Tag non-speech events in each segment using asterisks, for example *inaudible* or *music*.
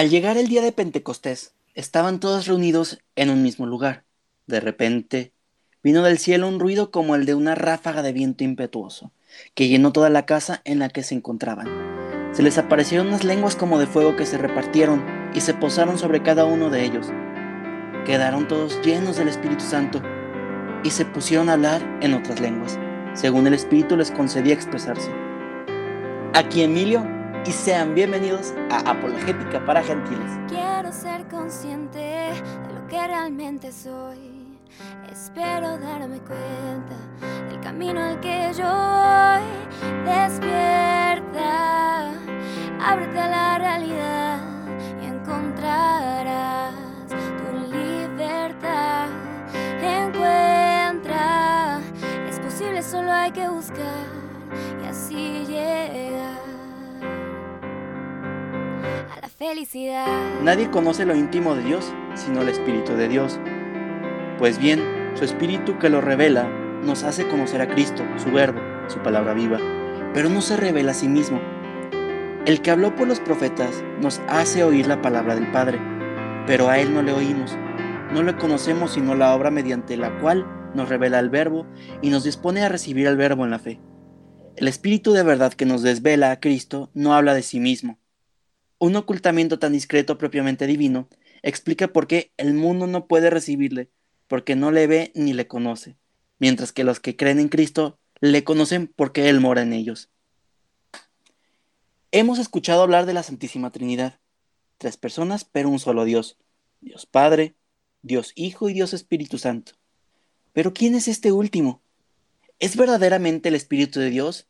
Al llegar el día de Pentecostés, estaban todos reunidos en un mismo lugar. De repente, vino del cielo un ruido como el de una ráfaga de viento impetuoso, que llenó toda la casa en la que se encontraban. Se les aparecieron unas lenguas como de fuego que se repartieron y se posaron sobre cada uno de ellos. Quedaron todos llenos del Espíritu Santo y se pusieron a hablar en otras lenguas, según el Espíritu les concedía expresarse. Aquí Emilio y sean bienvenidos a Apologética para Gentiles. Quiero ser consciente de lo que realmente soy. Espero darme cuenta del camino al que yo voy. Despierta, ábrete a la realidad y encontrarás tu libertad. Encuentra, es posible, solo hay que buscar y así llegar la felicidad. Nadie conoce lo íntimo de Dios sino el Espíritu de Dios. Pues bien, su Espíritu que lo revela nos hace conocer a Cristo, su verbo, su palabra viva, pero no se revela a sí mismo. El que habló por los profetas nos hace oír la palabra del Padre, pero a Él no le oímos. No le conocemos sino la obra mediante la cual nos revela el verbo y nos dispone a recibir el verbo en la fe. El Espíritu de verdad que nos desvela a Cristo no habla de sí mismo. Un ocultamiento tan discreto propiamente divino explica por qué el mundo no puede recibirle, porque no le ve ni le conoce, mientras que los que creen en Cristo le conocen porque Él mora en ellos. Hemos escuchado hablar de la Santísima Trinidad, tres personas pero un solo Dios, Dios Padre, Dios Hijo y Dios Espíritu Santo. Pero ¿quién es este último? ¿Es verdaderamente el Espíritu de Dios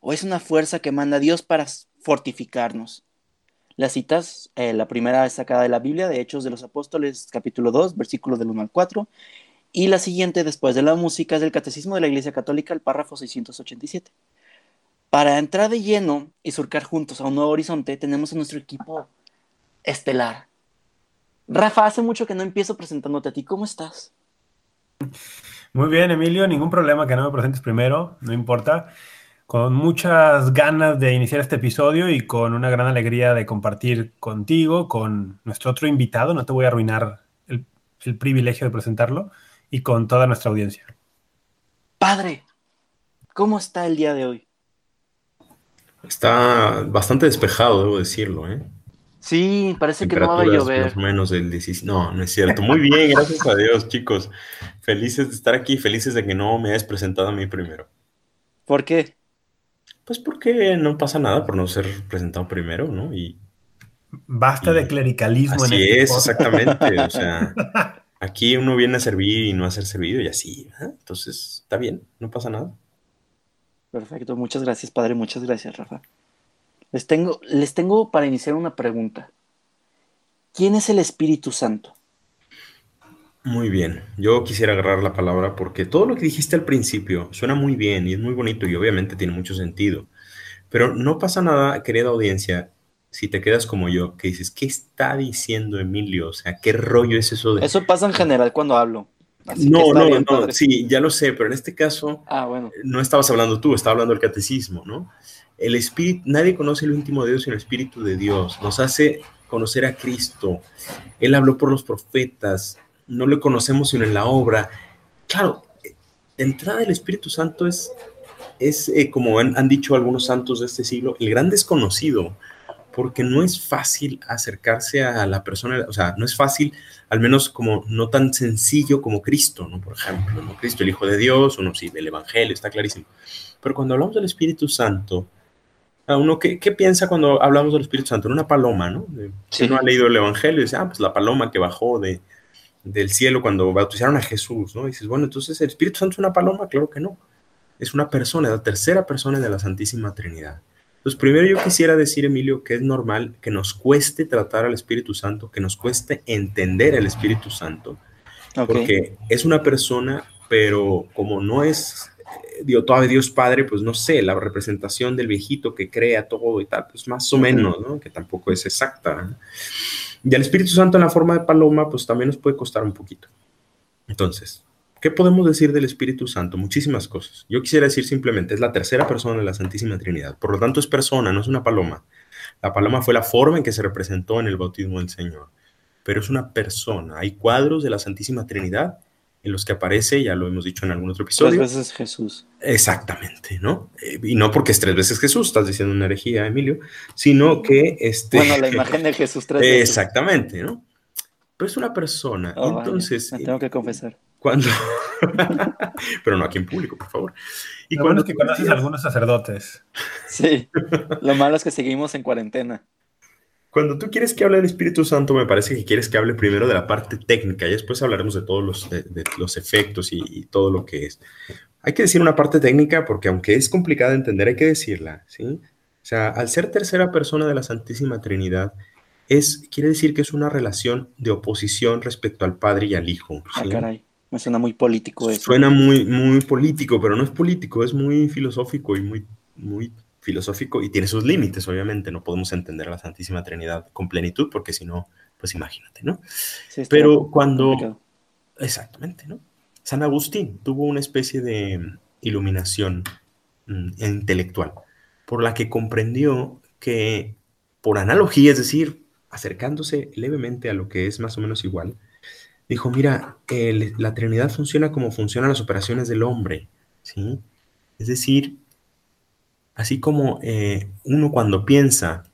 o es una fuerza que manda Dios para fortificarnos? Las citas, eh, la primera es sacada de la Biblia, de Hechos de los Apóstoles, capítulo 2, versículo del 1 al 4, y la siguiente, después de la música, es del Catecismo de la Iglesia Católica, el párrafo 687. Para entrar de lleno y surcar juntos a un nuevo horizonte, tenemos a nuestro equipo estelar. Rafa, hace mucho que no empiezo presentándote a ti. ¿Cómo estás? Muy bien, Emilio. Ningún problema que no me presentes primero, no importa. Con muchas ganas de iniciar este episodio y con una gran alegría de compartir contigo, con nuestro otro invitado. No te voy a arruinar el, el privilegio de presentarlo y con toda nuestra audiencia. Padre, ¿cómo está el día de hoy? Está bastante despejado, debo decirlo, ¿eh? Sí, parece que no va a llover. Más o menos del 16. No, no es cierto. Muy bien, gracias a Dios, chicos. Felices de estar aquí, felices de que no me hayas presentado a mí primero. ¿Por qué? Pues porque no pasa nada por no ser presentado primero, ¿no? Y Basta de clericalismo en así este es, podcast. exactamente. O sea, *laughs* aquí uno viene a servir y no a ser servido y así. ¿eh? Entonces, está bien, no pasa nada. Perfecto, muchas gracias, padre, muchas gracias, Rafa. Les tengo, les tengo para iniciar una pregunta. ¿Quién es el Espíritu Santo? Muy bien, yo quisiera agarrar la palabra porque todo lo que dijiste al principio suena muy bien y es muy bonito y obviamente tiene mucho sentido, pero no pasa nada, querida audiencia, si te quedas como yo, que dices, ¿qué está diciendo Emilio? O sea, ¿qué rollo es eso de... Eso pasa en general cuando hablo. Así no, no, bien, no, padre. sí, ya lo sé, pero en este caso Ah, bueno. no estabas hablando tú, estaba hablando el catecismo, ¿no? El espíritu, nadie conoce el íntimo de Dios sino el espíritu de Dios. Nos hace conocer a Cristo. Él habló por los profetas. No le conocemos sino en la obra. Claro, de entrada el Espíritu Santo es, es eh, como han, han dicho algunos santos de este siglo, el gran desconocido, porque no es fácil acercarse a la persona, o sea, no es fácil, al menos como no tan sencillo como Cristo, ¿no? Por ejemplo, ¿no? Cristo, el Hijo de Dios, uno sí, del Evangelio, está clarísimo. Pero cuando hablamos del Espíritu Santo, a uno, ¿qué, qué piensa cuando hablamos del Espíritu Santo? En una paloma, ¿no? De- Sí. Uno ha leído el Evangelio y dice, ah, pues la paloma que bajó de, del cielo cuando bautizaron a Jesús, ¿no? Y dices, bueno, entonces el Espíritu Santo es una paloma, claro que no. Es una persona, la tercera persona de la Santísima Trinidad. Entonces, primero yo quisiera decir, Emilio, que es normal que nos cueste tratar al Espíritu Santo, que nos cueste entender al Espíritu Santo, porque es una persona, pero como no es eh, Dios, todavía Dios Padre, pues no sé, la representación del viejito que crea todo y tal, pues más o menos, ¿no? Que tampoco es exacta. Y al Espíritu Santo en la forma de paloma, pues también nos puede costar un poquito. Entonces, ¿qué podemos decir del Espíritu Santo? Muchísimas cosas. Yo quisiera decir simplemente, es la tercera persona de la Santísima Trinidad. Por lo tanto, es persona, no es una paloma. La paloma fue la forma en que se representó en el bautismo del Señor, pero es una persona. Hay cuadros de la Santísima Trinidad en los que aparece, ya lo hemos dicho en algún otro episodio. Tres veces Jesús. Exactamente, ¿no? Eh, y no porque es tres veces Jesús, estás diciendo una herejía, Emilio, sino que este... Bueno, la *laughs* imagen de Jesús tres veces. Exactamente, ¿no? Pero es una persona, Oh, entonces... vaya, me tengo que confesar. Cuando... *laughs* Pero no aquí en público, por favor. Y lo bueno cuando es que conoces a algunos sacerdotes. Sí, lo malo es que seguimos en cuarentena. Cuando tú quieres que hable del Espíritu Santo, me parece que quieres que hable primero de la parte técnica y después hablaremos de todos los, de, de los efectos y, y, todo lo que es. Hay que decir una parte técnica porque aunque es complicada de entender, hay que decirla, ¿sí? O sea, al ser tercera persona de la Santísima Trinidad, es, quiere decir que es una relación de oposición respecto al Padre y al Hijo. Ah, ¿sí? caray, me suena muy político eso. Suena muy, muy político, pero no es político, es muy filosófico y muy, muy filosófico y tiene sus límites, obviamente. No podemos entender a la Santísima Trinidad con plenitud, porque si no, pues imagínate, ¿no? Sí, Pero cuando... complicado. Exactamente, ¿no? San Agustín tuvo una especie de iluminación mm, intelectual, por la que comprendió que, por analogía, es decir, acercándose levemente a lo que es más o menos igual, dijo, mira, el- la Trinidad funciona como funcionan las operaciones del hombre, ¿sí? Es decir, así como eh, uno cuando piensa,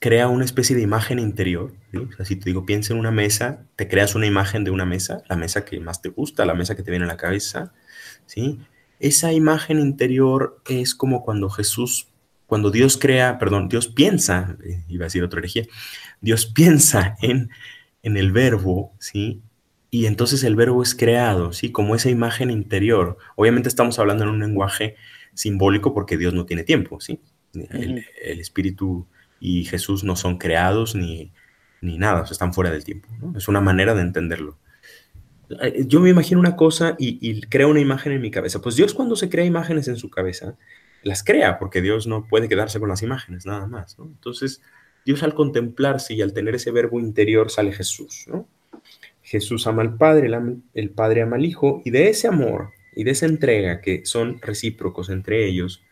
crea una especie de imagen interior, ¿sí? O sea, si te digo, piensa en una mesa, te creas una imagen de una mesa, la mesa que más te gusta, la mesa que te viene a la cabeza, ¿sí? Esa imagen interior es como cuando Jesús, cuando Dios crea, perdón, Dios piensa, eh, iba a decir otra herejía, Dios piensa en, en el verbo, ¿sí? Y entonces el verbo es creado, ¿sí? Como esa imagen interior. Obviamente estamos hablando en un lenguaje simbólico porque Dios no tiene tiempo, ¿sí? El, Espíritu y Jesús no son creados ni, ni nada, o sea, están fuera del tiempo, ¿no? Es una manera de entenderlo. Yo me imagino una cosa y, y creo una imagen en mi cabeza. Pues Dios cuando se crea imágenes en su cabeza, las crea, porque Dios no puede quedarse con las imágenes, nada más, ¿no? Entonces, Dios al contemplarse y al tener ese verbo interior sale Jesús, ¿no? Jesús ama al Padre, el Padre ama al Hijo, y de ese amor y de esa entrega que son recíprocos entre ellos,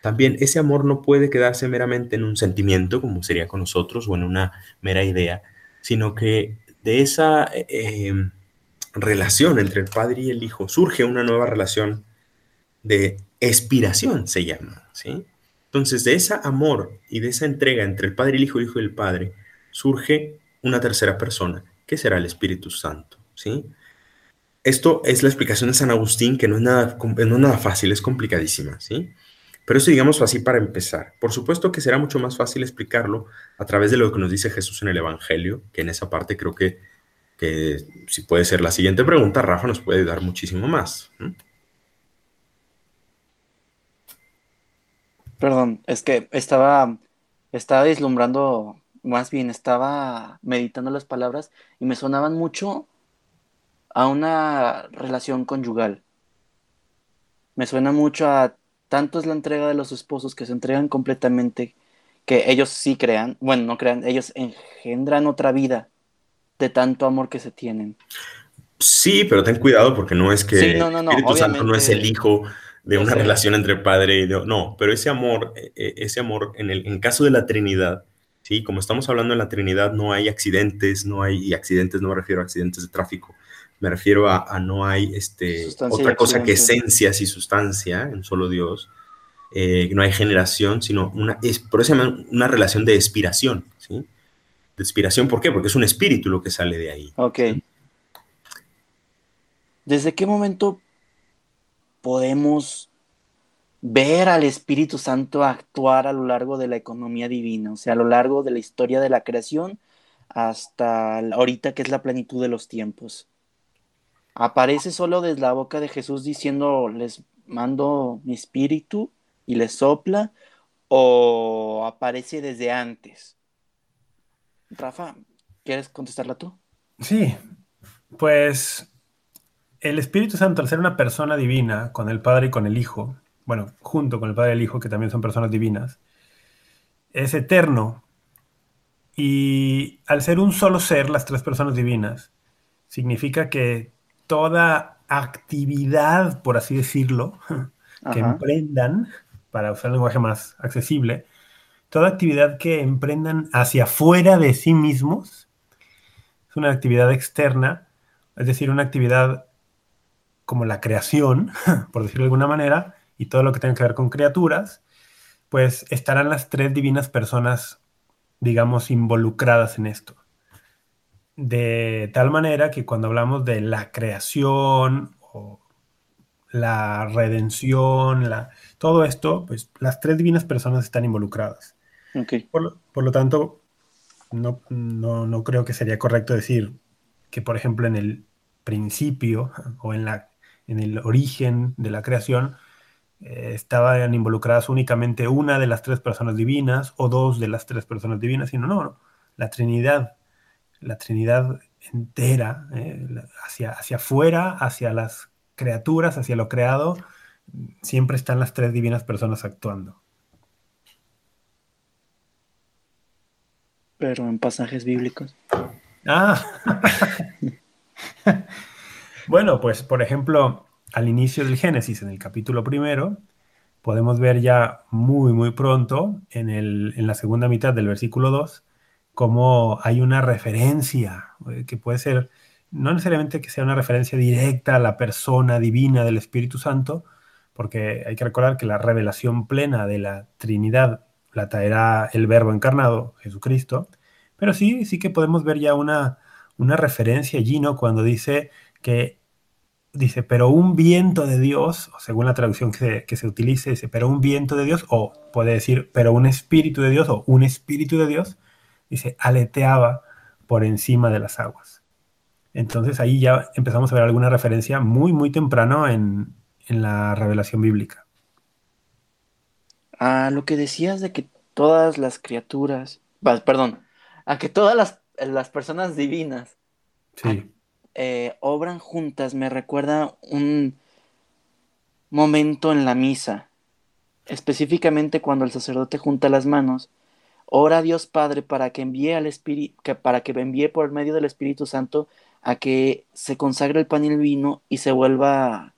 también ese amor no puede quedarse meramente en un sentimiento, como sería con nosotros, o en una mera idea, sino que de esa eh, relación entre el Padre y el Hijo surge una nueva relación de expiración, se llama, ¿sí? Entonces, de ese amor y de esa entrega entre el Padre y el Hijo, el Hijo y el Padre, surge una tercera persona, que será el Espíritu Santo, ¿sí? Esto es la explicación de San Agustín, que no es nada, no es nada fácil, es complicadísima, ¿sí? Pero eso digamos así para empezar. Por supuesto que será mucho más fácil explicarlo a través de lo que nos dice Jesús en el Evangelio, que en esa parte creo que, que si puede ser la siguiente pregunta, Rafa nos puede dar muchísimo más. Perdón, es que estaba, estaba más bien estaba meditando las palabras y me sonaban mucho a una relación conyugal. Me suena mucho a tanto es la entrega de los esposos que se entregan completamente, que ellos sí crean, bueno, no crean, ellos engendran otra vida de tanto amor que se tienen. Sí, pero ten cuidado porque no es que Sí, no, no, no, el Espíritu Santo no es el hijo de una relación entre padre y Dios. No, pero ese amor, eh, eh, ese amor, en el en caso de la Trinidad, sí, como estamos hablando en la Trinidad, no hay accidentes, no hay, y accidentes no me refiero a accidentes de tráfico, me refiero a, a no hay este, Sustancia otra cosa que esencias y sustancia en solo Dios. eh, no hay generación, sino una, es, por eso se llama una relación de expiración, ¿sí? De expiración, ¿por qué? Porque es un espíritu lo que sale de ahí. Ok. ¿Desde qué momento podemos ver al Espíritu Santo actuar a lo largo de la economía divina? O sea, a lo largo de la historia de la creación hasta ahorita que es la plenitud de los tiempos. ¿Aparece solo desde la boca de Jesús diciendo, les mando mi espíritu y les sopla? ¿O aparece desde antes? Rafa, ¿quieres contestarla tú? Sí, pues el Espíritu Santo, al ser una persona divina con el Padre y con el Hijo, bueno, junto con el Padre y el Hijo, que también son personas divinas, es eterno. Y al ser un solo ser, las tres personas divinas, significa que toda actividad, por así decirlo, *laughs* que Ajá. emprendan, para usar un lenguaje más accesible, toda actividad que emprendan hacia afuera de sí mismos es una actividad externa, es decir, una actividad como la creación, *laughs* por decirlo de alguna manera, y todo lo que tenga que ver con criaturas, pues estarán las tres divinas personas, digamos, involucradas en esto. De tal manera que cuando hablamos de la creación o la redención, la, todo esto, pues las tres divinas personas están involucradas. Por, lo tanto, no, no, creo que sería correcto decir que, por ejemplo, en el principio *laughs* o en, la, en el origen de la creación eh, estaban involucradas únicamente una de las tres personas divinas o dos de las tres personas divinas, sino no, no la Trinidad, la Trinidad entera, eh, hacia, hacia afuera, hacia las criaturas, hacia lo creado, siempre están las tres divinas personas actuando. Pero en pasajes bíblicos. Ah. *laughs* bueno, pues por ejemplo, al inicio del Génesis, en el capítulo primero, podemos ver ya muy, muy pronto, en, el, en la segunda mitad del versículo 2, cómo hay una referencia, eh, que puede ser no necesariamente que sea una referencia directa a la persona divina del Espíritu Santo, porque hay que recordar que la revelación plena de la Trinidad la traerá el Verbo encarnado, Jesucristo, pero sí, sí que podemos ver ya una, una referencia allí, ¿no? Cuando dice que, dice, pero un viento de Dios, o según la traducción que se, que se utilice, dice, pero un viento de Dios, o puede decir, pero un espíritu de Dios, o un espíritu de Dios, dice, aleteaba por encima de las aguas. Entonces ahí ya empezamos a ver alguna referencia muy, muy temprano en, la revelación bíblica. A lo que decías de que todas las criaturas, perdón, a que todas las, personas divinas eh, obran juntas, me recuerda un momento en la misa, específicamente cuando el sacerdote junta las manos, ora a Dios Padre para que envíe al Espíritu, para que envíe por medio del Espíritu Santo a que se consagre el pan y el vino y se vuelva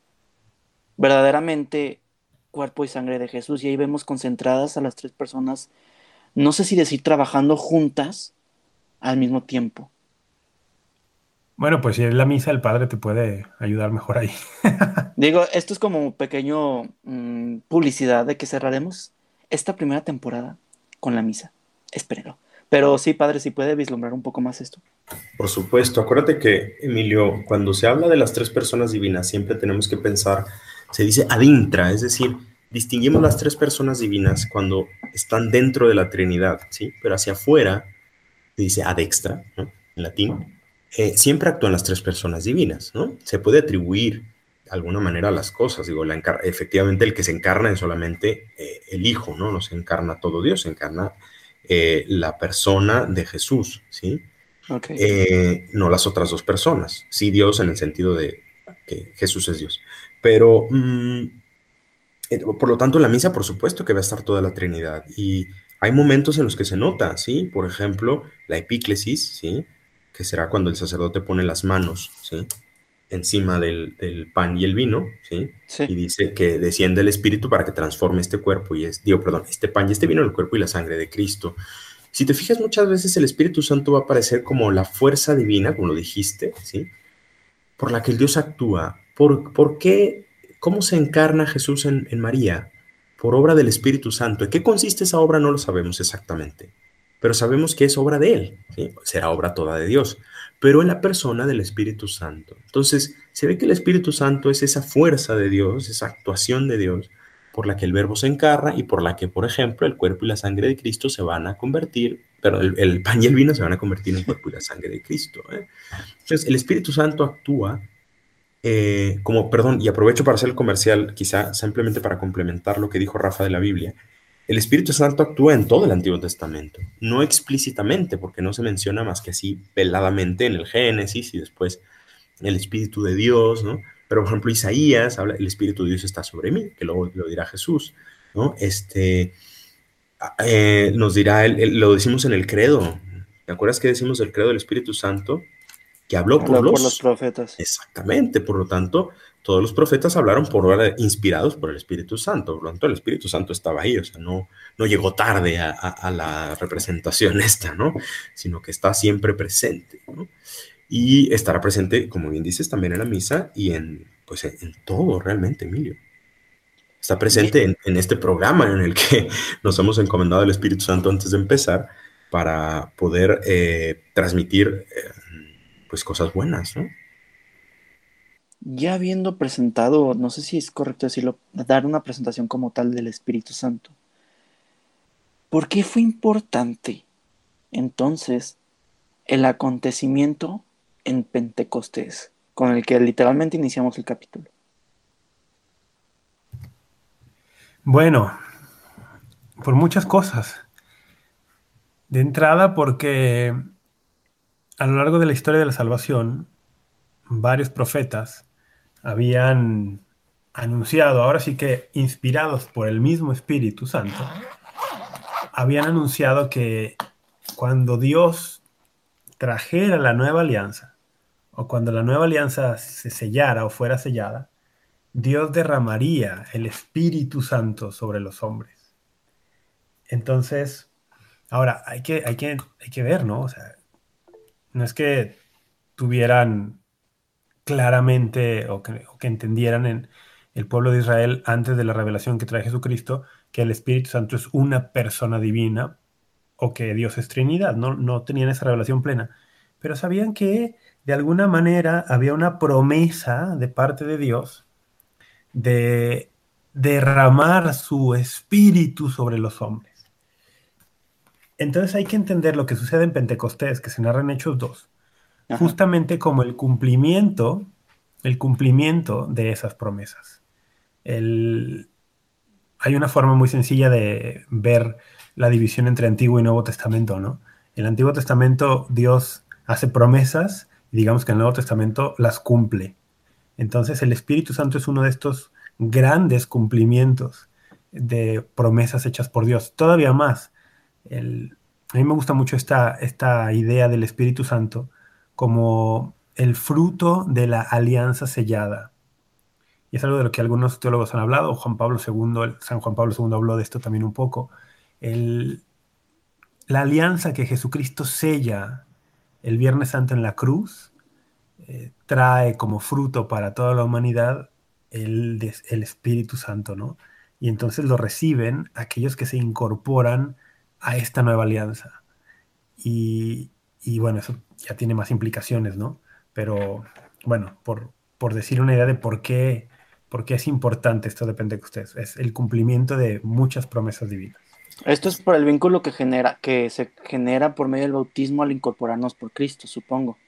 verdaderamente cuerpo y sangre de Jesús. Y ahí vemos concentradas a las tres personas, no sé si decir trabajando juntas al mismo tiempo. Bueno, pues si es la misa, el Padre te puede ayudar mejor ahí. *laughs* Digo, esto es como pequeño mm, publicidad de que cerraremos esta primera temporada con la misa. Espérenlo. Pero sí, padre, si puede vislumbrar un poco más esto. Por supuesto, acuérdate que, Emilio, cuando se habla de las tres personas divinas, siempre tenemos que pensar, se dice adintra, es decir, distinguimos las tres personas divinas cuando están dentro de la Trinidad, ¿sí? Pero hacia afuera, se dice adextra, ¿no? En latín, eh, siempre actúan las tres personas divinas, ¿no? Se puede atribuir de alguna manera las cosas, digo, la efectivamente el que se encarna es solamente eh, el Hijo, ¿no? No se encarna todo Dios, se encarna eh, la persona de Jesús, ¿sí? Eh, no las otras dos personas, sí Dios en el sentido de que Jesús es Dios. Pero, mm, eh, por lo tanto, en la misa, por supuesto que va a estar toda la Trinidad. Y hay momentos en los que se nota, ¿sí? Por ejemplo, la epíclesis, ¿sí? Que será cuando el sacerdote pone las manos, ¿sí? Encima del, pan y el vino, ¿sí? Y dice que desciende el Espíritu para que transforme este cuerpo y es, digo, perdón, este pan y este vino, el cuerpo y la sangre de Cristo. Si te fijas, muchas veces el Espíritu Santo va a aparecer como la fuerza divina, como lo dijiste, ¿sí? Por la que el Dios actúa. ¿Por, por qué? ¿Cómo se encarna Jesús en, en María? Por obra del Espíritu Santo. ¿En qué consiste esa obra? No lo sabemos exactamente pero sabemos que es obra de Él, ¿sí? será obra toda de Dios, pero en la persona del Espíritu Santo. Entonces, se ve que el Espíritu Santo es esa fuerza de Dios, esa actuación de Dios, por la que el verbo se encarna y por la que, por ejemplo, el cuerpo y la sangre de Cristo se van a convertir, pero el, pan y el vino se van a convertir en el cuerpo y la sangre de Cristo. ¿eh? Entonces, el Espíritu Santo actúa eh, como, perdón, y aprovecho para hacer el comercial, quizá simplemente para complementar lo que dijo Rafa de la Biblia. El Espíritu Santo actúa en todo el Antiguo Testamento, no explícitamente, porque no se menciona más que así peladamente en el Génesis y después el Espíritu de Dios, ¿no? Pero, por ejemplo, Isaías habla, el Espíritu de Dios está sobre mí, que luego lo dirá Jesús, ¿no? Este, eh, nos dirá, lo decimos en el credo, ¿te acuerdas que decimos el credo del Espíritu Santo? que habló, por, los, por los profetas. Exactamente, por lo tanto, todos los profetas hablaron por inspirados por el Espíritu Santo, por lo tanto el Espíritu Santo estaba ahí, o sea, no, no llegó tarde a, la representación *laughs* esta, ¿no? Sino que está siempre presente, ¿no? Y estará presente, como bien dices, también en la misa y en, pues, en, todo realmente, Emilio. Está presente en, este programa en el que *laughs* nos hemos encomendado al Espíritu Santo antes de empezar para poder eh, transmitir eh, pues cosas buenas, ¿no? Ya habiendo presentado, no sé si es correcto decirlo, dar una presentación como tal del Espíritu Santo. ¿Por qué fue importante entonces el acontecimiento en Pentecostés, con el que literalmente iniciamos el capítulo? Bueno, por muchas cosas. De entrada, porque a lo largo de la historia de la salvación, varios profetas habían anunciado, ahora sí que inspirados por el mismo Espíritu Santo, habían anunciado que cuando Dios trajera la nueva alianza, o cuando la nueva alianza se sellara o fuera sellada, Dios derramaría el Espíritu Santo sobre los hombres. Entonces, ahora hay que, hay que, hay que ver, ¿no? O sea, no es que tuvieran claramente o que, entendieran en el pueblo de Israel antes de la revelación que trae Jesucristo que el Espíritu Santo es una persona divina o que Dios es Trinidad, no, no tenían esa revelación plena, pero sabían que de alguna manera había una promesa de parte de Dios de derramar su espíritu sobre los hombres. Entonces hay que entender lo que sucede en Pentecostés, que se narra en Hechos 2, justamente como el cumplimiento, el cumplimiento de esas promesas. hay una forma muy sencilla de ver la división entre Antiguo y Nuevo Testamento, ¿no? En el Antiguo Testamento Dios hace promesas y digamos que en el Nuevo Testamento las cumple. Entonces el Espíritu Santo es uno de estos grandes cumplimientos de promesas hechas por Dios. Todavía más, a mí me gusta mucho esta, esta idea del Espíritu Santo como el fruto de la alianza sellada. Y es algo de lo que algunos teólogos han hablado, Juan Pablo II, San Juan Pablo II habló de esto también un poco. la alianza que Jesucristo sella el Viernes Santo en la cruz eh, trae como fruto para toda la humanidad el, el Espíritu Santo, ¿no? Y entonces lo reciben aquellos que se incorporan a esta nueva alianza. Y, bueno, eso ya tiene más implicaciones, ¿no? Pero bueno, por, por decir una idea de por qué, por qué es importante esto de Pentecostés, es el cumplimiento de muchas promesas divinas. Esto es por el vínculo que genera, que se genera por medio del bautismo al incorporarnos por Cristo, supongo.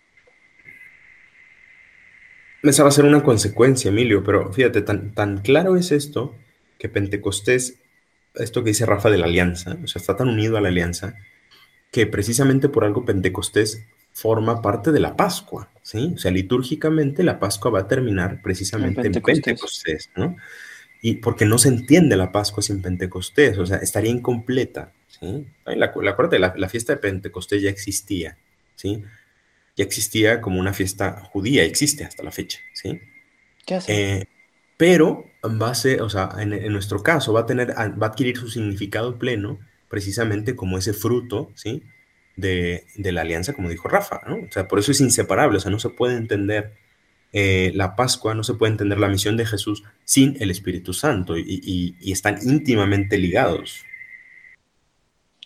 Esa va a ser una consecuencia, Emilio, pero fíjate, tan, tan claro es esto que Pentecostés esto que dice Rafa de la alianza, o sea, está tan unido a la alianza que precisamente por algo Pentecostés forma parte de la Pascua, ¿sí? O sea, litúrgicamente la Pascua va a terminar precisamente en Pentecostés, ¿no? Y porque no se entiende la Pascua sin Pentecostés, o sea, estaría incompleta, ¿sí? La, la, la, fiesta de Pentecostés ya existía, ¿sí? Ya existía como una fiesta judía, existe hasta la fecha, ¿sí? ¿Qué hace? Eh, pero va a ser, o sea, en, nuestro caso va a tener, va a adquirir su significado pleno precisamente como ese fruto, ¿sí? De, la alianza, como dijo Rafa, ¿no? O sea, por eso es inseparable, o sea, no se puede entender eh, la Pascua, no se puede entender la misión de Jesús sin el Espíritu Santo y, y están íntimamente ligados.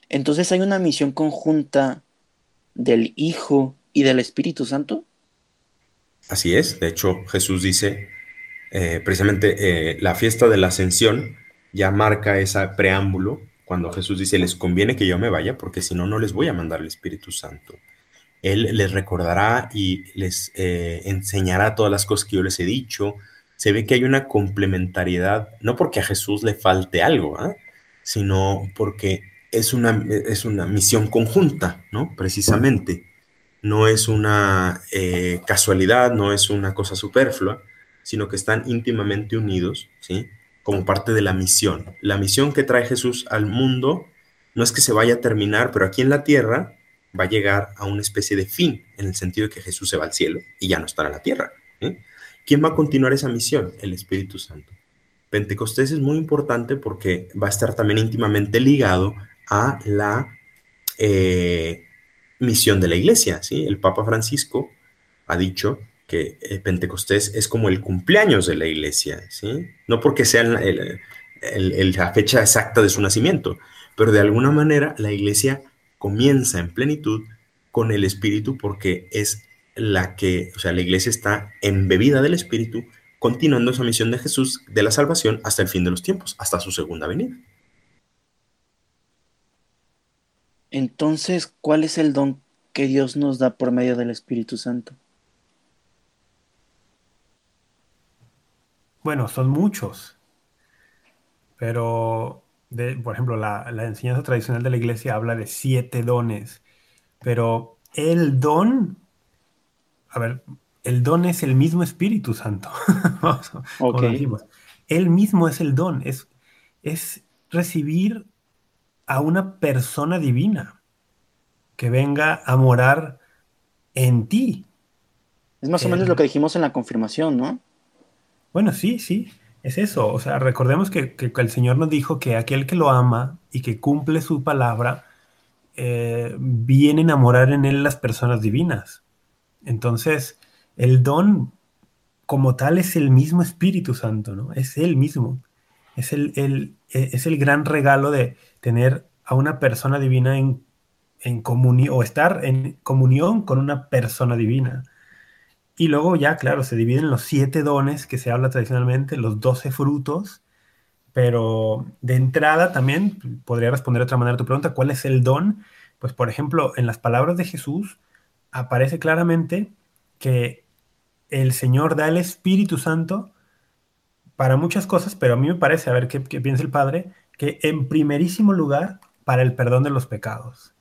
Entonces hay una misión conjunta del Hijo y del Espíritu Santo. Así es, de hecho Jesús dice, eh, precisamente eh, la fiesta de la ascensión ya marca ese preámbulo cuando Jesús dice, les conviene que yo me vaya porque si no, no les voy a mandar el Espíritu Santo. Él les recordará y les eh, enseñará todas las cosas que yo les he dicho. Se ve que hay una complementariedad, no porque a Jesús le falte algo, ¿ah? sino porque es una, es una misión conjunta, ¿no? Precisamente. No es una casualidad, no es una cosa superflua, sino que están íntimamente unidos, ¿sí? Como parte de la misión. La misión que trae Jesús al mundo no es que se vaya a terminar, pero aquí en la tierra va a llegar a una especie de fin, en el sentido de que Jesús se va al cielo y ya no estará en la tierra. ¿Quién va a continuar esa misión? El Espíritu Santo. Pentecostés es muy importante porque va a estar también íntimamente ligado a la eh, misión de la iglesia. ¿sí? El Papa Francisco ha dicho que eh, Pentecostés es como el cumpleaños de la iglesia, ¿sí? no porque sea la fecha exacta de su nacimiento, pero de alguna manera la iglesia comienza en plenitud con el Espíritu porque es la que, o sea, la iglesia está embebida del Espíritu, continuando esa misión de Jesús de la salvación hasta el fin de los tiempos, hasta su segunda venida. Entonces, ¿cuál es el don que Dios nos da por medio del Espíritu Santo? Bueno, son muchos, pero, por ejemplo, la, la enseñanza tradicional de la iglesia habla de siete dones, pero el don a ver, el don es el mismo Espíritu Santo. *laughs* El mismo es el don, es, es recibir a una persona divina que venga a morar en ti. Es más o menos lo que dijimos en la confirmación, ¿no? Bueno, sí, sí, es eso. O sea, recordemos que, el Señor nos dijo que aquel que lo ama y que cumple su palabra, eh, viene a morar en él las personas divinas. Entonces, el don como tal es el mismo Espíritu Santo, ¿no? Es el mismo. Es el, e, es el gran regalo de tener a una persona divina en, en comunión, o estar en comunión con una persona divina. Y luego ya, claro, se dividen los siete dones que se habla tradicionalmente, los doce frutos, pero de entrada también podría responder de otra manera a tu pregunta, ¿cuál es el don? Pues por ejemplo, en las palabras de Jesús, aparece claramente que el Señor da el Espíritu Santo para muchas cosas, pero a mí me parece, a ver qué, piensa el Padre, que en primerísimo lugar para el perdón de los pecados,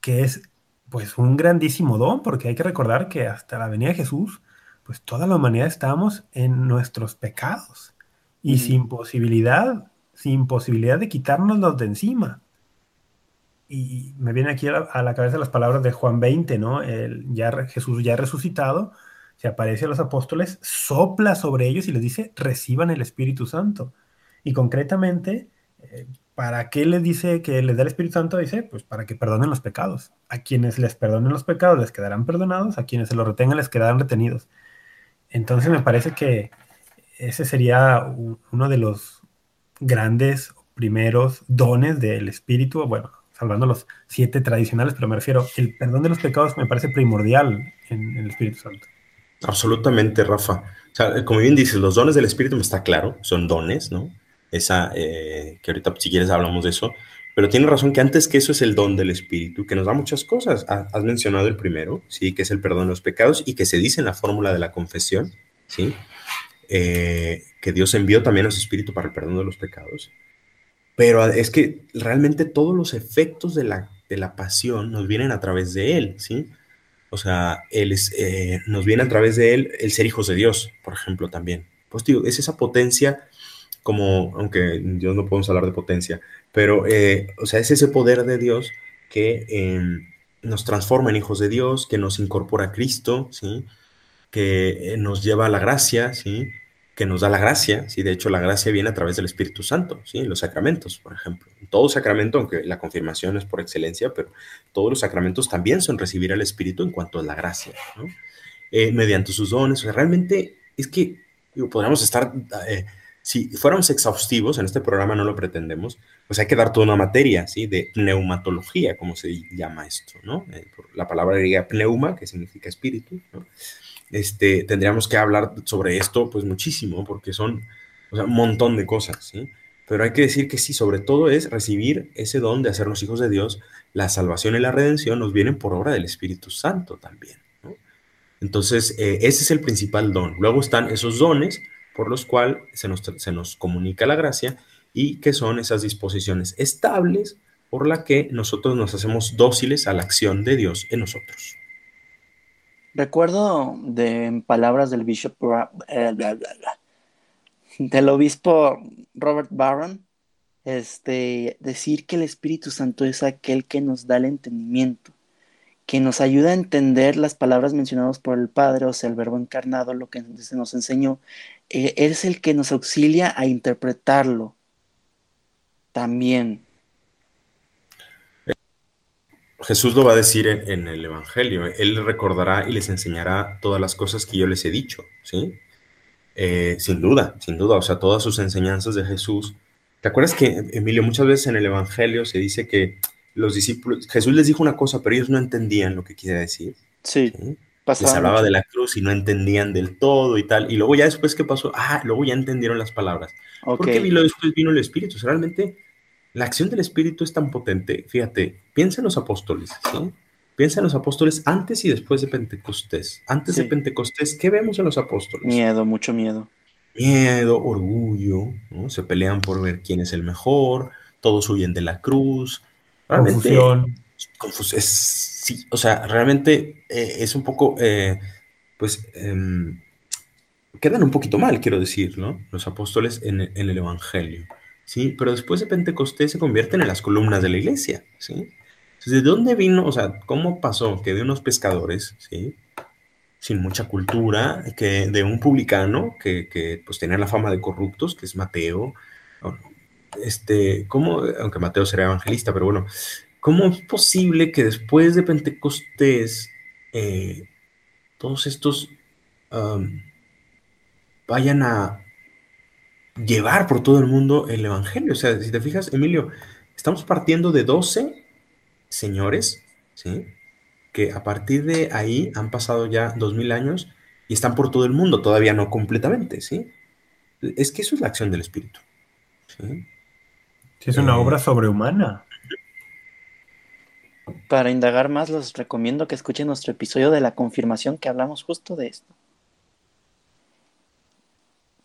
que es pues un grandísimo don, porque hay que recordar que hasta la venida de Jesús, pues toda la humanidad estábamos en nuestros pecados y sin posibilidad, sin posibilidad de quitárnoslos de encima y me viene aquí a la, cabeza las palabras de Juan 20, ¿no? El, ya, Jesús ya resucitado, se aparece a los apóstoles, sopla sobre ellos y les dice, reciban el Espíritu Santo. Y concretamente, eh, ¿para qué les dice que les da el Espíritu Santo? Dice, pues para que perdonen los pecados. A quienes les perdonen los pecados les quedarán perdonados, a quienes se los retengan les quedarán retenidos. Entonces me parece que ese sería uno de los grandes primeros dones del Espíritu, bueno, salvando los siete tradicionales, pero me refiero, el perdón de los pecados me parece primordial en, el Espíritu Santo. Absolutamente, Rafa. O sea, como bien dices, los dones del Espíritu me está claro, son dones, ¿no? Esa, eh, que ahorita si quieres hablamos de eso, pero tiene razón que antes que eso es el don del Espíritu, que nos da muchas cosas. Has mencionado el primero, sí, que es el perdón de los pecados y que se dice en la fórmula de la confesión, sí, eh, que Dios envió también a su Espíritu para el perdón de los pecados. Pero es que realmente todos los efectos de la, de la pasión nos vienen a través de Él, ¿sí? O sea, él es, eh, nos viene a través de Él el ser hijos de Dios, por ejemplo, también. Pues digo, es esa potencia, como, aunque Dios no podemos hablar de potencia, pero, eh, o sea, es ese poder de Dios que em, nos transforma en hijos de Dios, que nos incorpora a Cristo, ¿sí? Que eh, nos lleva a la gracia, ¿sí? que nos da la gracia, ¿sí? de hecho la gracia viene a través del Espíritu Santo, ¿sí? los sacramentos, por ejemplo. Todo sacramento, aunque la confirmación es por excelencia, pero todos los sacramentos también son recibir al Espíritu en cuanto a la gracia, ¿no? Eh, mediante sus dones. O sea, realmente es que podríamos estar, si fuéramos exhaustivos, en este programa no lo pretendemos, pues hay que dar toda una materia, ¿sí? De pneumatología, como se llama esto, ¿no? Eh, la palabra griega pneuma, que significa espíritu, ¿no? este, tendríamos que hablar sobre esto pues muchísimo, porque son un montón de cosas, ¿sí? Pero hay que decir que sí, sobre todo es recibir ese don de hacernos hijos de Dios, la salvación y la redención nos vienen por obra del Espíritu Santo también, Entonces, eh, ese es el principal don. Luego están esos dones por los cuales se nos, se nos comunica la gracia y que son esas disposiciones estables por la que nosotros nos hacemos dóciles a la acción de Dios en nosotros. Recuerdo de palabras del bishop eh, del obispo Robert Barron este, decir que el Espíritu Santo es aquel que nos da el entendimiento, que nos ayuda a entender las palabras mencionadas por el Padre, o sea, el verbo encarnado, lo que se nos enseñó, eh, es el que nos auxilia a interpretarlo también. Jesús lo va a decir en, el Evangelio. Él recordará y les enseñará todas las cosas que yo les he dicho, ¿sí? Eh, sin duda, sin duda. O sea, todas sus enseñanzas de Jesús. ¿Te acuerdas que, Emilio, muchas veces en el Evangelio se dice que los discípulos, Jesús les dijo una cosa, pero ellos no entendían lo que quería decir? Sí. Les hablaba de la cruz y no entendían del todo y tal. Y luego ya después, ¿qué pasó? Ah, luego ya entendieron las palabras. Okay. ¿Por qué después vino el Espíritu? realmente la acción del Espíritu es tan potente. Fíjate, piensa en los apóstoles, ¿sí? Piensa en los apóstoles antes y después de Pentecostés. Antes de Pentecostés, ¿qué vemos en los apóstoles? Miedo, mucho miedo. Miedo, orgullo, ¿no? Se pelean por ver quién es el mejor, todos huyen de la cruz. Confusión. sí, o sea, realmente eh, es un poco, eh, pues, em, quedan un poquito mal, quiero decir, ¿no? Los apóstoles en el Evangelio. ¿sí? Pero después de Pentecostés se convierten en las columnas de la iglesia, ¿sí? ¿de dónde vino, o sea, cómo pasó que de unos pescadores, ¿sí? Sin mucha cultura, que de un publicano que, que pues tenía la fama de corruptos, que es Mateo, este, ¿cómo, aunque Mateo sería evangelista, pero bueno, ¿cómo es posible que después de Pentecostés eh, todos estos vayan a llevar por todo el mundo el Evangelio. O sea, si te fijas, Emilio, estamos partiendo de 12 señores, ¿sí? Que a partir de ahí han pasado ya dos mil años y están por todo el mundo, todavía no completamente, ¿sí? Es que eso es la acción del Espíritu. ¿sí? Es una eh, obra sobrehumana. Para indagar más, les recomiendo que escuchen nuestro episodio de la confirmación que hablamos justo de esto.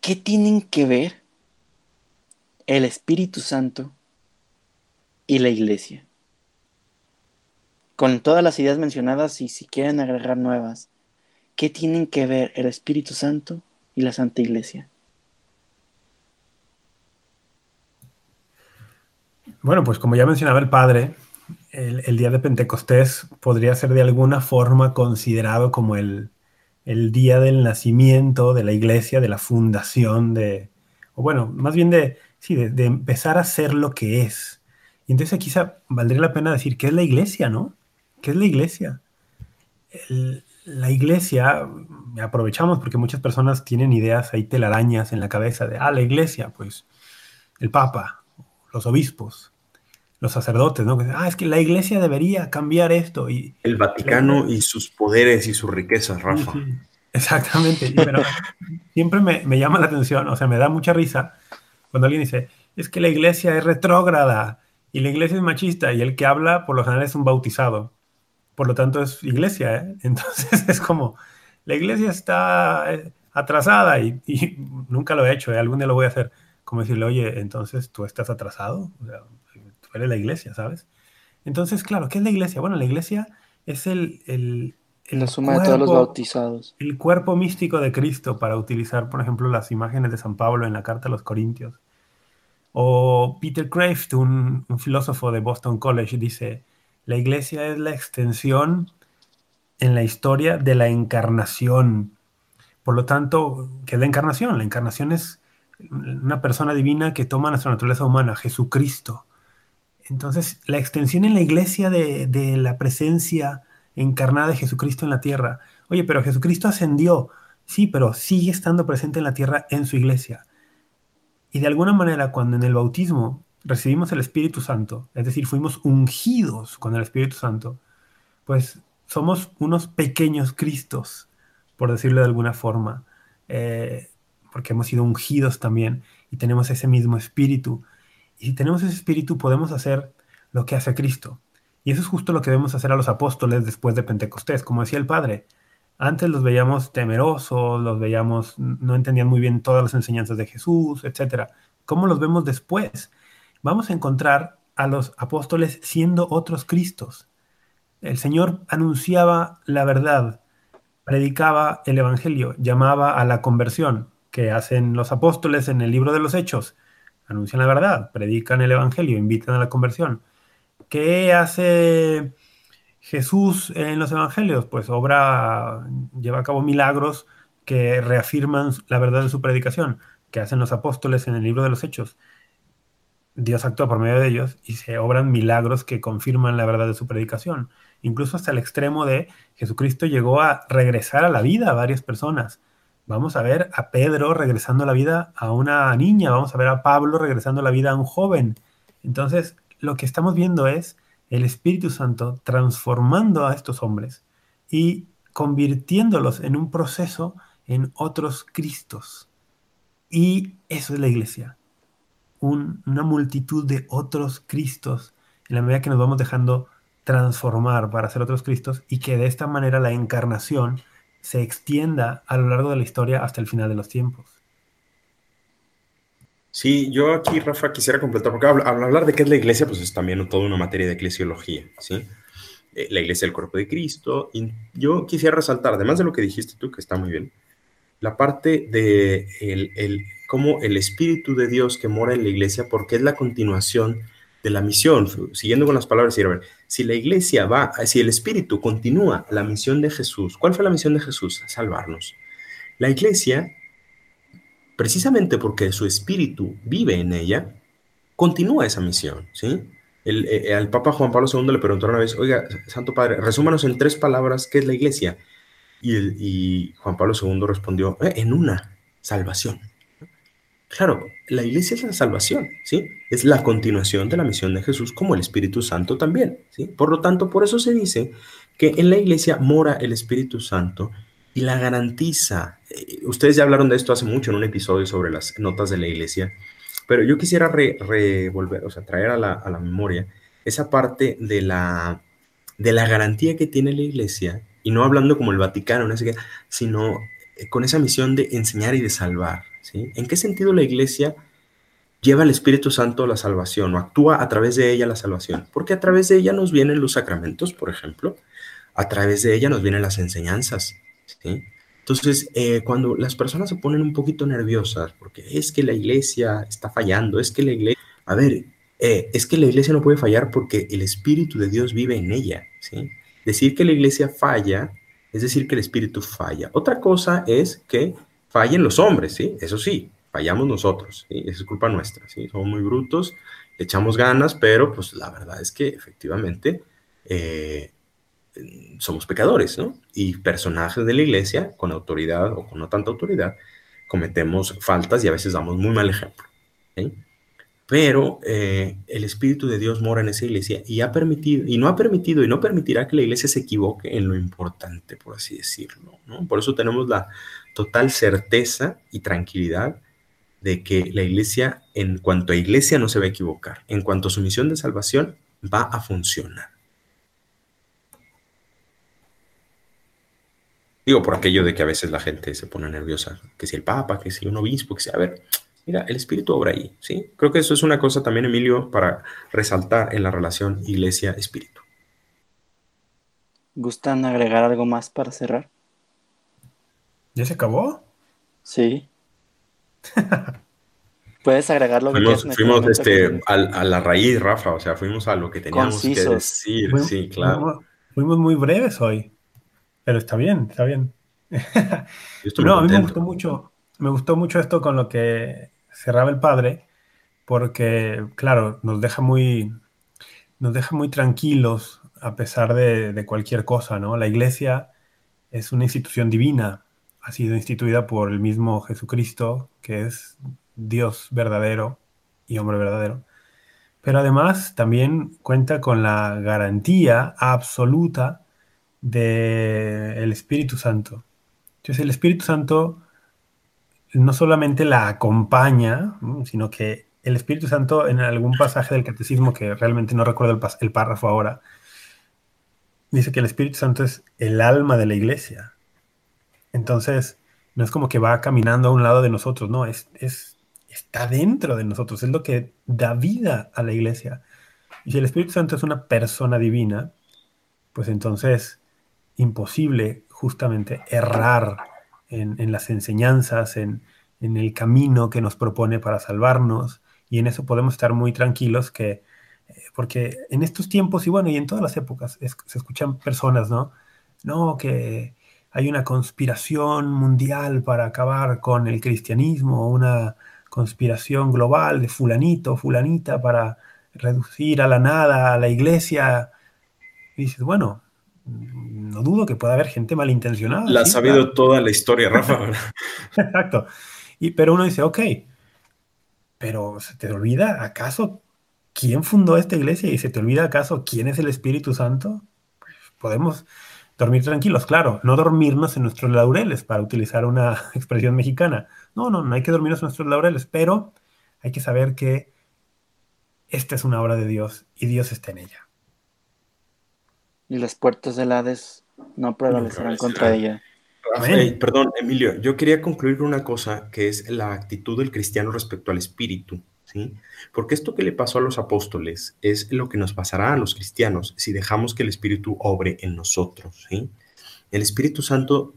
¿Qué tienen que ver el Espíritu Santo y la Iglesia? Con todas las ideas mencionadas y si quieren agregar nuevas, ¿qué tienen que ver el Espíritu Santo y la Santa Iglesia? Bueno, pues como ya mencionaba el Padre, el, día de Pentecostés podría ser de alguna forma considerado como el, el día del nacimiento de la iglesia, de la fundación, de, o bueno, más bien de, sí, de, empezar a ser lo que es. Y entonces quizá valdría la pena decir, ¿qué es la iglesia, no? ¿Qué es la iglesia? la iglesia, aprovechamos porque muchas personas tienen ideas ahí telarañas en la cabeza de, ah, la iglesia, pues el papa, los obispos, los sacerdotes, ¿no? Ah, es que la iglesia debería cambiar esto. Y, el Vaticano y sus poderes y sus riquezas, Rafa. exactamente. Pero *laughs* siempre me, me, llama la atención, o sea, me da mucha risa cuando alguien dice, es que la iglesia es retrógrada y la iglesia es machista y el que habla por lo general es un bautizado. Por lo tanto es iglesia, ¿eh? *laughs* Entonces es como, la iglesia está eh, atrasada y, y nunca lo he hecho, ¿eh? algún día lo voy a hacer. Como decirle, oye, entonces tú estás atrasado. O sea, eres la iglesia, ¿sabes? Entonces, claro, ¿qué es la iglesia? Bueno, la iglesia es el... el, la suma de todos los bautizados. El cuerpo místico de Cristo, para utilizar, por ejemplo, las imágenes de San Pablo en la carta a los Corintios. O Peter Kraft, un, un filósofo de Boston College, dice, la iglesia es la extensión en la historia de la encarnación. Por lo tanto, ¿qué es la encarnación? La encarnación es una persona divina que toma nuestra naturaleza humana, Jesucristo. Entonces, la extensión en la iglesia de, la presencia encarnada de Jesucristo en la tierra. Oye, pero Jesucristo ascendió. Sí, pero sigue estando presente en la tierra en su iglesia. Y de alguna manera, cuando en el bautismo recibimos el Espíritu Santo, es decir, fuimos ungidos con el Espíritu Santo, pues somos unos pequeños Cristos, por decirlo de alguna forma, eh, porque hemos sido ungidos también y tenemos ese mismo Espíritu. Y si tenemos ese espíritu, podemos hacer lo que hace Cristo. Y eso es justo lo que debemos hacer a los apóstoles después de Pentecostés, como decía el Padre. Antes los veíamos temerosos, los veíamos, no entendían muy bien todas las enseñanzas de Jesús, etc. ¿Cómo los vemos después? Vamos a encontrar a los apóstoles siendo otros Cristos. El Señor anunciaba la verdad, predicaba el Evangelio, llamaba a la conversión, que hacen los apóstoles en el libro de los Hechos anuncian la verdad, predican el Evangelio, invitan a la conversión. ¿Qué hace Jesús en los evangelios, pues obra, lleva a cabo milagros que reafirman la verdad de su predicación, que hacen los apóstoles en el libro de los Hechos. Dios actúa por medio de ellos y se obran milagros que confirman la verdad de su predicación, incluso hasta el extremo de Jesucristo llegó a regresar a la vida a varias personas. Vamos a ver a Pedro regresando la vida a una niña, vamos a ver a Pablo regresando la vida a un joven. Entonces, lo que estamos viendo es el Espíritu Santo transformando a estos hombres y convirtiéndolos en un proceso en otros Cristos. Y eso es la iglesia una multitud de otros Cristos en la medida que nos vamos dejando transformar para ser otros Cristos y que de esta manera la encarnación se extienda a lo largo de la historia hasta el final de los tiempos. Sí, yo aquí, Rafa, quisiera completar, porque al hablar de qué es la iglesia, pues es también toda una materia de eclesiología, ¿sí? Eh, la iglesia del cuerpo de Cristo. Y yo quisiera resaltar, además de lo que dijiste tú, que está muy bien, la parte de el, el, cómo el Espíritu de Dios que mora en la iglesia, porque es la continuación de la misión. Siguiendo con las palabras, si la iglesia va, si el Espíritu continúa la misión de Jesús, ¿cuál fue la misión de Jesús? Salvarnos. La iglesia, precisamente porque su Espíritu vive en ella, continúa esa misión, ¿sí? El, eh, al Papa Juan Pablo II le preguntó una vez, oiga, Santo Padre, resúmanos en tres palabras qué es la iglesia. Y, Juan Pablo II respondió, eh, en una, salvación. Claro, la iglesia es la salvación, ¿sí? Es la continuación de la misión de Jesús como el Espíritu Santo también, ¿sí? Por lo tanto, por eso se dice que en la iglesia mora el Espíritu Santo y la garantiza. Eh, ustedes ya hablaron de esto hace mucho en un episodio sobre las notas de la iglesia, pero yo quisiera revolver, o sea, traer a la, a la memoria esa parte de la, de la garantía que tiene la iglesia y no hablando como el Vaticano, ¿no? sino eh, con esa misión de enseñar y de salvar. ¿En qué sentido la iglesia lleva al Espíritu Santo la salvación o actúa a través de ella la salvación? Porque a través de ella nos vienen los sacramentos, por ejemplo, a través de ella nos vienen las enseñanzas. ¿sí? Entonces, eh, cuando las personas se ponen un poquito nerviosas, porque es que la iglesia está fallando, es que la iglesia, a ver, eh, es que la iglesia no puede fallar porque el Espíritu de Dios vive en ella, ¿sí? Decir que la iglesia falla es decir que el espíritu falla. Otra cosa es que fallen los hombres, ¿sí? Eso sí, fallamos nosotros, ¿sí? Es culpa nuestra, ¿sí? Somos muy brutos, echamos ganas, pero pues la verdad es que efectivamente eh, somos pecadores, ¿no? Y personajes de la iglesia, con autoridad o con no tanta autoridad, cometemos faltas y a veces damos muy mal ejemplo. ¿sí? pero eh, el Espíritu de Dios mora en esa iglesia y ha permitido, y no ha permitido y no permitirá que la iglesia se equivoque en lo importante, por así decirlo. ¿no? Por eso tenemos la total certeza y tranquilidad de que la iglesia, en cuanto a iglesia, no se va a equivocar. En cuanto a su misión de salvación, va a funcionar. Digo por aquello de que a veces la gente se pone nerviosa, que si el Papa, que si un obispo, que si, a ver, Mira, el Espíritu obra ahí, ¿sí? Creo que eso es una cosa también, Emilio, para resaltar en la relación iglesia-espíritu. ¿Gustan agregar algo más para cerrar? ¿Ya se acabó? Sí. *laughs* Puedes agregar lo que quieras. Fuimos este, a, la raíz, Rafa, o sea, fuimos a lo que teníamos que decir, sí, claro. Fuimos, muy breves hoy, pero está bien, está bien. no, a mí me gustó mucho, me gustó mucho esto con lo que cerraba el padre, porque, claro, nos deja muy, nos deja muy tranquilos a pesar de, cualquier cosa, ¿no? La iglesia es una institución divina, ha sido instituida por el mismo Jesucristo, que es Dios verdadero y hombre verdadero. Pero además también cuenta con la garantía absoluta del Espíritu Santo. Entonces el Espíritu Santo no solamente la acompaña, sino que el Espíritu Santo en algún pasaje del catecismo, que realmente no recuerdo el, el, párrafo ahora, dice que el Espíritu Santo es el alma de la iglesia. Entonces, no es como que va caminando a un lado de nosotros, no, es, es, está dentro de nosotros, es lo que da vida a la iglesia. Y si el Espíritu Santo es una persona divina, pues entonces imposible justamente errar en, las enseñanzas, en, el camino que nos propone para salvarnos, y en eso podemos estar muy tranquilos que porque en estos tiempos, y bueno, y en todas las épocas, se escuchan personas, ¿no? No, que hay una conspiración mundial para acabar con el cristianismo, una conspiración global de fulanito, fulanita para reducir a la nada a la iglesia. Y dices, bueno, no dudo que pueda haber gente malintencionada. La ha sabido toda la historia, Rafa. *laughs* Exacto. Y, pero uno dice, ok, pero ¿se te olvida acaso quién fundó esta iglesia y se te olvida acaso quién es el Espíritu Santo? Pues podemos dormir tranquilos, claro, no dormirnos en nuestros laureles, para utilizar una *laughs* expresión mexicana. No, no, no hay que dormirnos en nuestros laureles, pero hay que saber que esta es una obra de Dios y Dios está en ella. Y las puertas del Hades no prevalecerán contra ella. perdón, Emilio, yo quería concluir con una cosa que es la actitud del cristiano respecto al espíritu. Porque esto que le pasó a los apóstoles es lo que nos pasará a los cristianos si dejamos que el Espíritu obre en nosotros. El Espíritu Santo,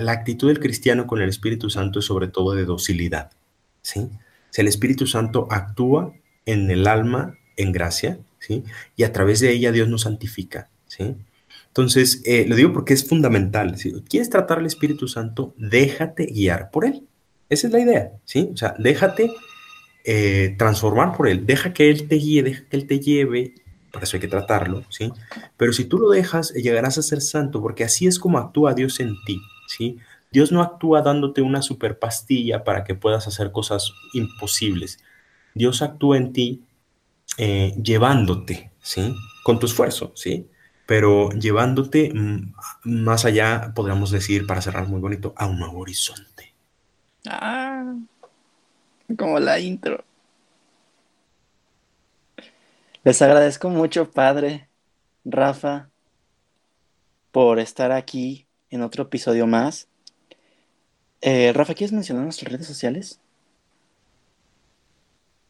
la actitud del cristiano con el Espíritu Santo es sobre todo de docilidad. Si el Espíritu Santo actúa en el alma en gracia. Y a través de ella Dios nos santifica. Entonces, eh, lo digo porque es fundamental. Si quieres tratar al Espíritu Santo, déjate guiar por él. Esa es la idea. O sea, déjate eh, transformar por él, deja que él te guíe, deja que él te lleve, por eso hay que tratarlo, ¿sí? Pero si tú lo dejas, llegarás a ser santo, porque así es como actúa Dios en ti, ¿sí? Dios no actúa dándote una super pastilla para que puedas hacer cosas imposibles. Dios actúa en ti eh, llevándote, ¿sí? Con tu esfuerzo, ¿sí? Pero llevándote mm, más allá, podríamos decir, para cerrar muy bonito, a un nuevo horizonte. Ah, como la intro. Les agradezco mucho, padre, Rafa, por estar aquí en otro episodio más. Eh, Rafa, ¿quieres mencionar nuestras redes sociales?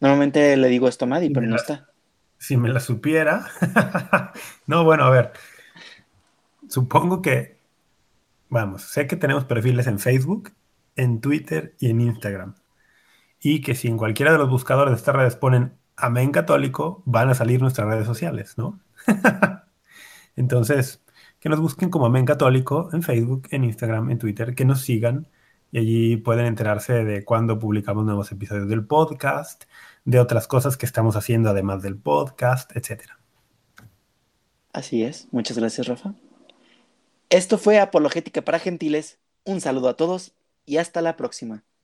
Normalmente le digo esto a Maddy, pero no está. Si me la supiera. *laughs* no, bueno, a ver. Supongo que, vamos, sé que tenemos perfiles en Facebook, en Twitter y en Instagram y que si en cualquiera de los buscadores de estas redes ponen Amén Católico, van a salir nuestras redes sociales, ¿no? *laughs* Entonces, que nos busquen como Amén Católico en Facebook, en Instagram, en Twitter, que nos sigan y allí pueden enterarse de cuando publicamos nuevos episodios del podcast, de otras cosas que estamos haciendo además del podcast, etc. Así es, muchas gracias Rafa. Esto fue Apologética para Gentiles, un saludo a todos y hasta la próxima.